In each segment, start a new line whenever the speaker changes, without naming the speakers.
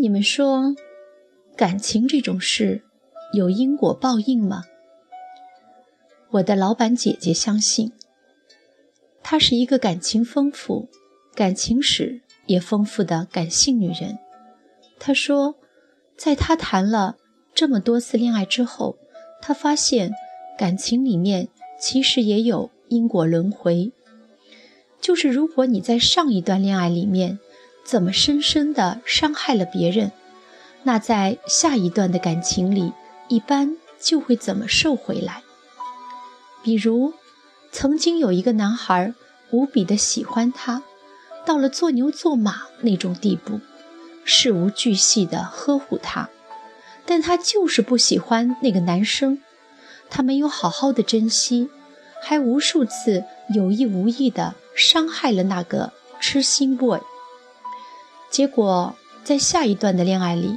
你们说，感情这种事有因果报应吗？我的老板姐姐相信，她是一个感情丰富、感情史也丰富的感性女人。她说，在她谈了这么多次恋爱之后，她发现感情里面其实也有因果轮回。就是如果你在上一段恋爱里面，怎么深深的伤害了别人，那在下一段的感情里，一般就会怎么受回来。比如，曾经有一个男孩无比的喜欢她，到了做牛做马那种地步，事无巨细的呵护她，但他就是不喜欢那个男生，他没有好好的珍惜，还无数次有意无意的伤害了那个痴心 boy。结果，在下一段的恋爱里，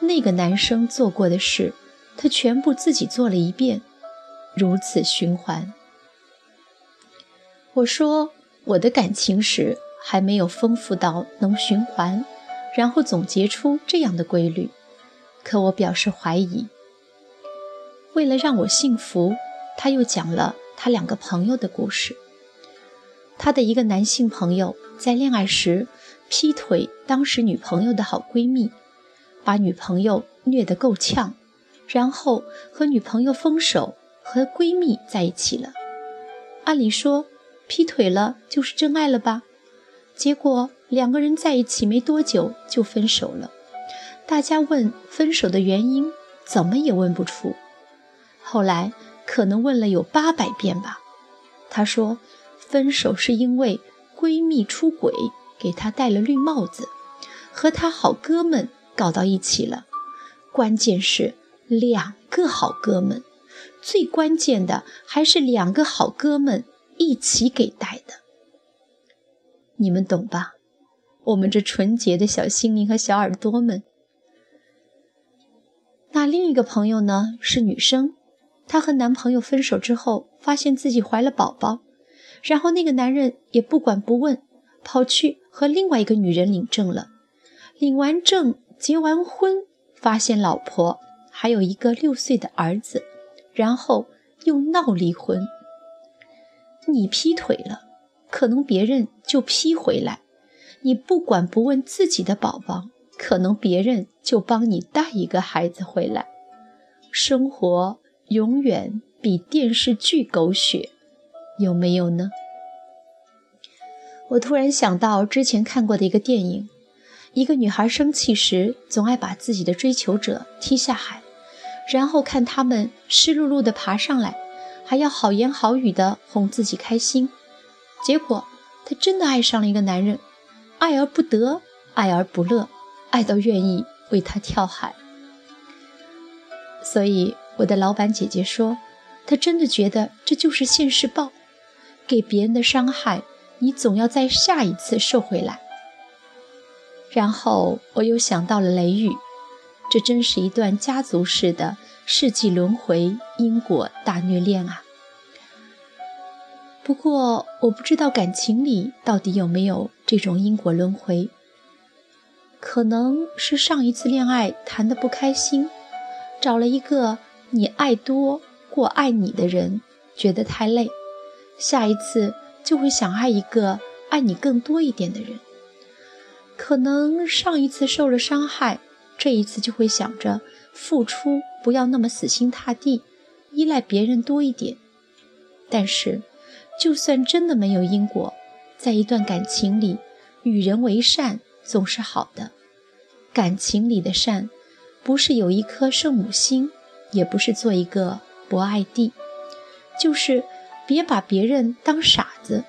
那个男生做过的事，他全部自己做了一遍，如此循环。我说我的感情史还没有丰富到能循环，然后总结出这样的规律，可我表示怀疑。为了让我信服，他又讲了他两个朋友的故事。他的一个男性朋友在恋爱时。劈腿当时女朋友的好闺蜜，把女朋友虐得够呛，然后和女朋友分手，和闺蜜在一起了。按理说，劈腿了就是真爱了吧？结果两个人在一起没多久就分手了。大家问分手的原因，怎么也问不出。后来可能问了有八百遍吧。她说，分手是因为闺蜜出轨。给他戴了绿帽子，和他好哥们搞到一起了。关键是两个好哥们，最关键的还是两个好哥们一起给戴的。你们懂吧？我们这纯洁的小心灵和小耳朵们。那另一个朋友呢？是女生，她和男朋友分手之后，发现自己怀了宝宝，然后那个男人也不管不问。跑去和另外一个女人领证了，领完证结完婚，发现老婆还有一个六岁的儿子，然后又闹离婚。你劈腿了，可能别人就劈回来；你不管不问自己的宝宝，可能别人就帮你带一个孩子回来。生活永远比电视剧狗血，有没有呢？我突然想到之前看过的一个电影，一个女孩生气时总爱把自己的追求者踢下海，然后看他们湿漉漉的爬上来，还要好言好语的哄自己开心。结果她真的爱上了一个男人，爱而不得，爱而不乐，爱到愿意为他跳海。所以我的老板姐姐说，她真的觉得这就是现世报，给别人的伤害。你总要在下一次瘦回来。然后我又想到了雷雨，这真是一段家族式的世纪轮回因果大虐恋啊！不过我不知道感情里到底有没有这种因果轮回，可能是上一次恋爱谈得不开心，找了一个你爱多过爱你的人，觉得太累，下一次。就会想爱一个爱你更多一点的人。可能上一次受了伤害，这一次就会想着付出不要那么死心塌地，依赖别人多一点。但是，就算真的没有因果，在一段感情里，与人为善总是好的。感情里的善，不是有一颗圣母心，也不是做一个博爱地，就是。别把别人当傻子，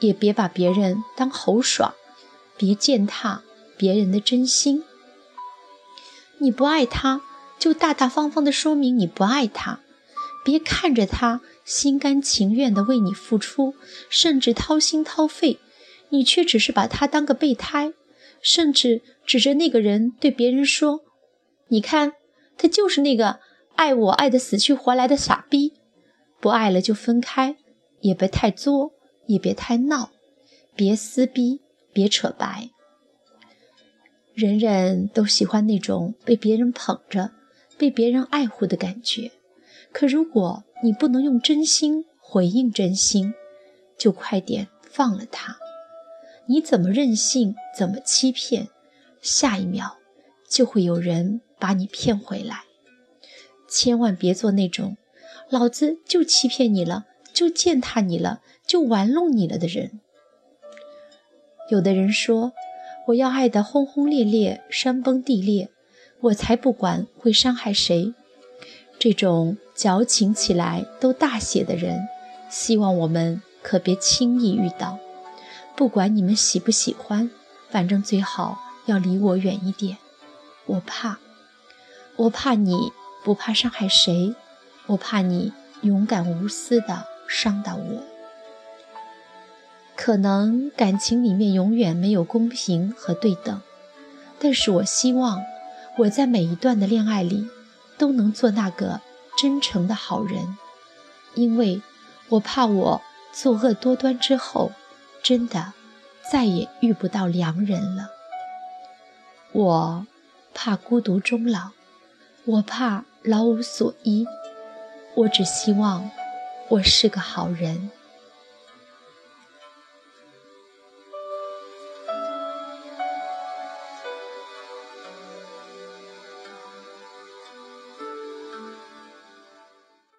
也别把别人当猴耍，别践踏别人的真心。你不爱他，就大大方方的说明你不爱他。别看着他心甘情愿的为你付出，甚至掏心掏肺，你却只是把他当个备胎，甚至指着那个人对别人说：“你看，他就是那个爱我爱的死去活来的傻逼。”不爱了就分开，也别太作，也别太闹，别撕逼，别扯白。人人都喜欢那种被别人捧着、被别人爱护的感觉。可如果你不能用真心回应真心，就快点放了他。你怎么任性，怎么欺骗，下一秒就会有人把你骗回来。千万别做那种“老子就欺骗你了，就践踏你了，就玩弄你了”的人。有的人说。我要爱得轰轰烈烈、山崩地裂，我才不管会伤害谁。这种矫情起来都大写的人，希望我们可别轻易遇到。不管你们喜不喜欢，反正最好要离我远一点。我怕，我怕你不怕伤害谁，我怕你勇敢无私的伤到我。可能感情里面永远没有公平和对等，但是我希望我在每一段的恋爱里都能做那个真诚的好人，因为我怕我作恶多端之后，真的再也遇不到良人了。我怕孤独终老，我怕老无所依，我只希望我是个好人。